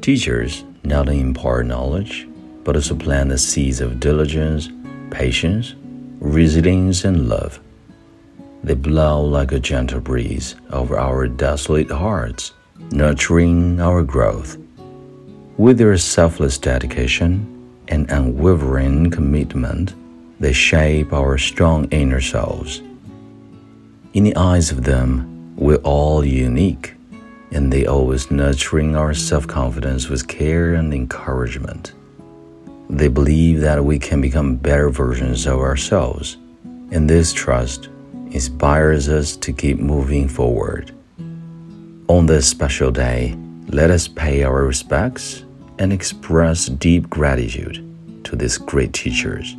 Teachers not only impart knowledge, but also plant the seeds of diligence, patience, resilience, and love. They blow like a gentle breeze over our desolate hearts, nurturing our growth. With their selfless dedication and unwavering commitment, they shape our strong inner selves. In the eyes of them, we're all unique and they always nurturing our self confidence with care and encouragement. They believe that we can become better versions of ourselves, and this trust inspires us to keep moving forward. On this special day, let us pay our respects and express deep gratitude to these great teachers.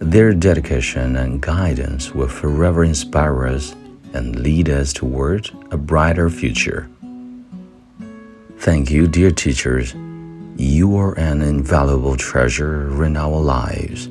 Their dedication and guidance will forever inspire us and lead us toward a brighter future. Thank you, dear teachers. You are an invaluable treasure in our lives.